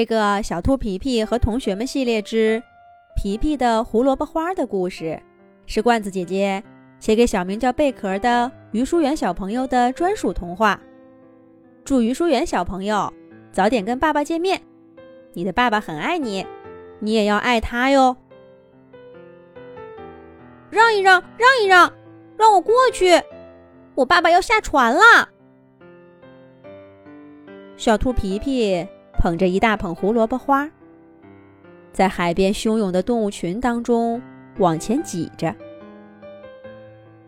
这个小兔皮皮和同学们系列之《皮皮的胡萝卜花》的故事，是罐子姐姐写给小名叫贝壳的于淑媛小朋友的专属童话。祝于淑媛小朋友早点跟爸爸见面，你的爸爸很爱你，你也要爱他哟。让一让，让一让，让我过去，我爸爸要下船了。小兔皮皮。捧着一大捧胡萝卜花，在海边汹涌的动物群当中往前挤着。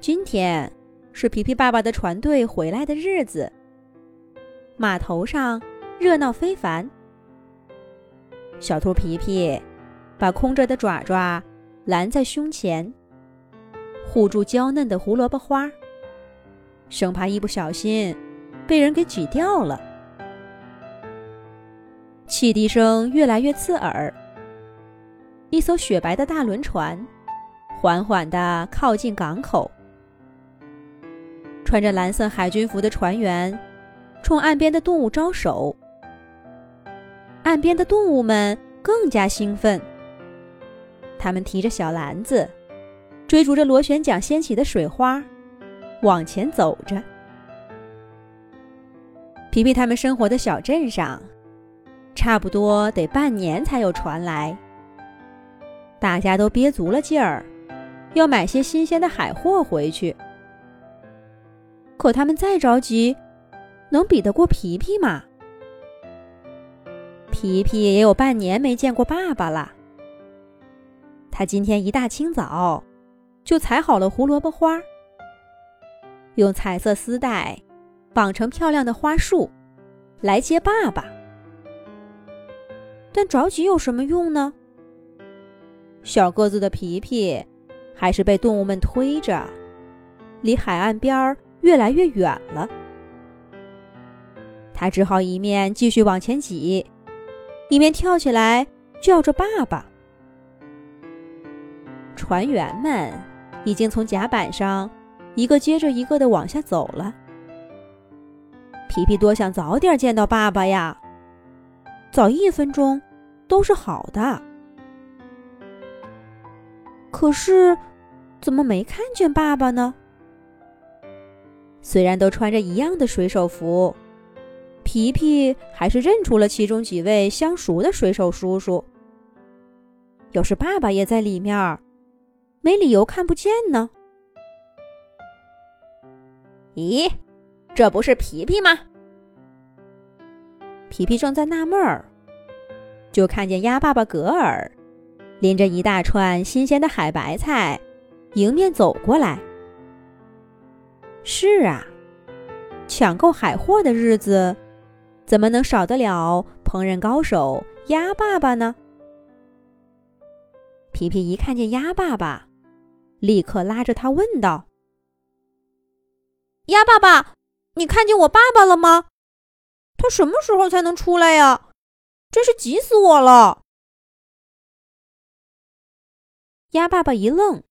今天是皮皮爸爸的船队回来的日子，码头上热闹非凡。小兔皮皮把空着的爪爪拦在胸前，护住娇嫩的胡萝卜花，生怕一不小心被人给挤掉了。汽笛声越来越刺耳。一艘雪白的大轮船缓缓地靠近港口。穿着蓝色海军服的船员冲岸边的动物招手。岸边的动物们更加兴奋。他们提着小篮子，追逐着螺旋桨掀起的水花，往前走着。皮皮他们生活的小镇上。差不多得半年才有船来，大家都憋足了劲儿，要买些新鲜的海货回去。可他们再着急，能比得过皮皮吗？皮皮也有半年没见过爸爸了。他今天一大清早就采好了胡萝卜花，用彩色丝带绑成漂亮的花束，来接爸爸。但着急有什么用呢？小个子的皮皮还是被动物们推着，离海岸边儿越来越远了。他只好一面继续往前挤，一面跳起来叫着爸爸。船员们已经从甲板上一个接着一个的往下走了。皮皮多想早点见到爸爸呀！早一分钟都是好的，可是怎么没看见爸爸呢？虽然都穿着一样的水手服，皮皮还是认出了其中几位相熟的水手叔叔。要是爸爸也在里面，没理由看不见呢。咦，这不是皮皮吗？皮皮正在纳闷儿，就看见鸭爸爸格尔拎着一大串新鲜的海白菜迎面走过来。是啊，抢购海货的日子怎么能少得了烹饪高手鸭爸爸呢？皮皮一看见鸭爸爸，立刻拉着他问道：“鸭爸爸，你看见我爸爸了吗？”他什么时候才能出来呀？真是急死我了！鸭爸爸一愣，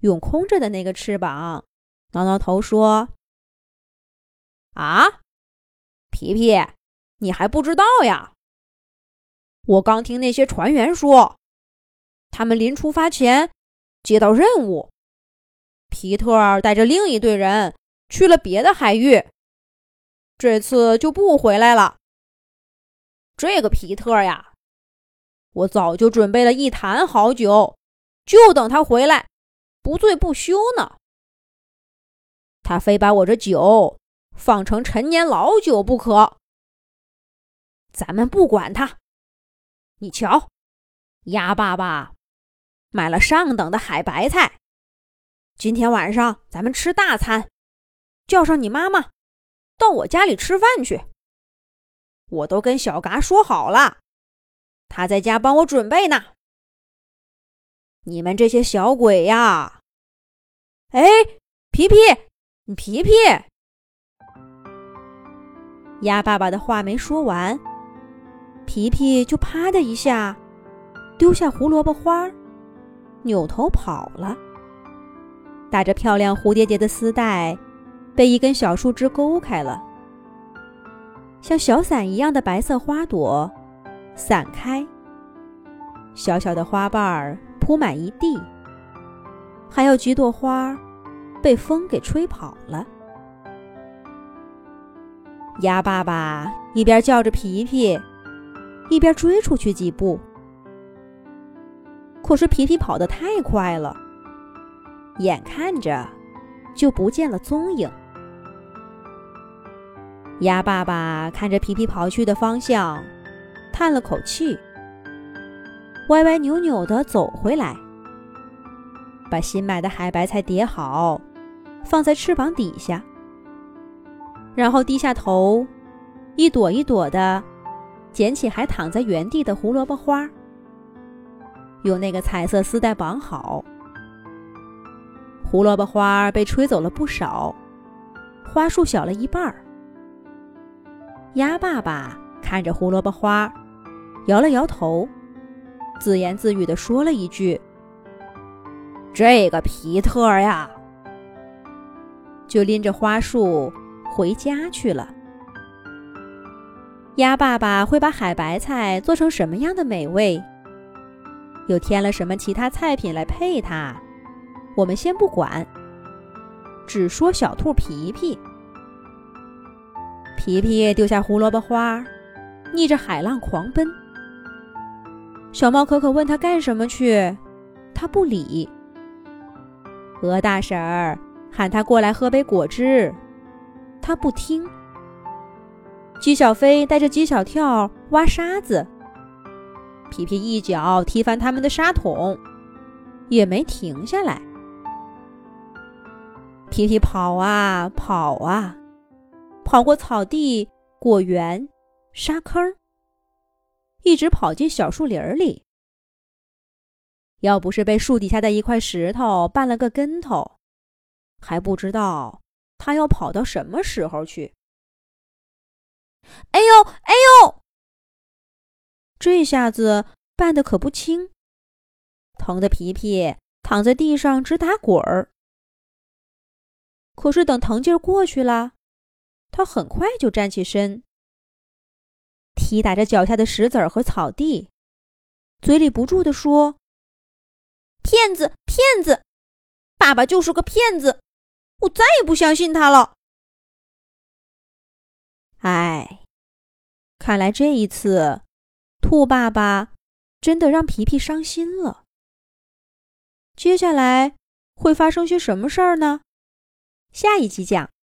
用空着的那个翅膀挠挠头说：“啊，皮皮，你还不知道呀？我刚听那些船员说，他们临出发前接到任务，皮特带着另一队人去了别的海域。”这次就不回来了。这个皮特呀，我早就准备了一坛好酒，就等他回来，不醉不休呢。他非把我这酒放成陈年老酒不可。咱们不管他，你瞧，鸭爸爸买了上等的海白菜。今天晚上咱们吃大餐，叫上你妈妈。到我家里吃饭去，我都跟小嘎说好了，他在家帮我准备呢。你们这些小鬼呀！哎，皮皮，皮皮，鸭爸爸的话没说完，皮皮就啪的一下丢下胡萝卜花，扭头跑了，打着漂亮蝴蝶结的丝带。被一根小树枝勾开了，像小伞一样的白色花朵散开，小小的花瓣儿铺满一地，还有几朵花被风给吹跑了。鸭爸爸一边叫着皮皮，一边追出去几步。可是皮皮跑得太快了，眼看着就不见了踪影。鸭爸爸看着皮皮跑去的方向，叹了口气，歪歪扭扭地走回来，把新买的海白菜叠好，放在翅膀底下。然后低下头，一朵一朵的捡起还躺在原地的胡萝卜花，用那个彩色丝带绑好。胡萝卜花被吹走了不少，花束小了一半儿。鸭爸爸看着胡萝卜花，摇了摇头，自言自语的说了一句：“这个皮特呀！”就拎着花束。回家去了。鸭爸爸会把海白菜做成什么样的美味？又添了什么其他菜品来配它？我们先不管，只说小兔皮皮。皮皮丢下胡萝卜花，逆着海浪狂奔。小猫可可问他干什么去，他不理。鹅大婶儿喊他过来喝杯果汁。他不听。鸡小飞带着鸡小跳挖沙子，皮皮一脚踢翻他们的沙桶，也没停下来。皮皮跑啊跑啊，跑过草地、果园、沙坑，一直跑进小树林里。要不是被树底下的一块石头绊了个跟头，还不知道。他要跑到什么时候去？哎呦哎呦！这下子绊得可不轻，疼得皮皮躺在地上直打滚儿。可是等疼劲儿过去了，他很快就站起身，踢打着脚下的石子儿和草地，嘴里不住地说：“骗子，骗子！爸爸就是个骗子！”我再也不相信他了。哎，看来这一次，兔爸爸真的让皮皮伤心了。接下来会发生些什么事儿呢？下一集讲。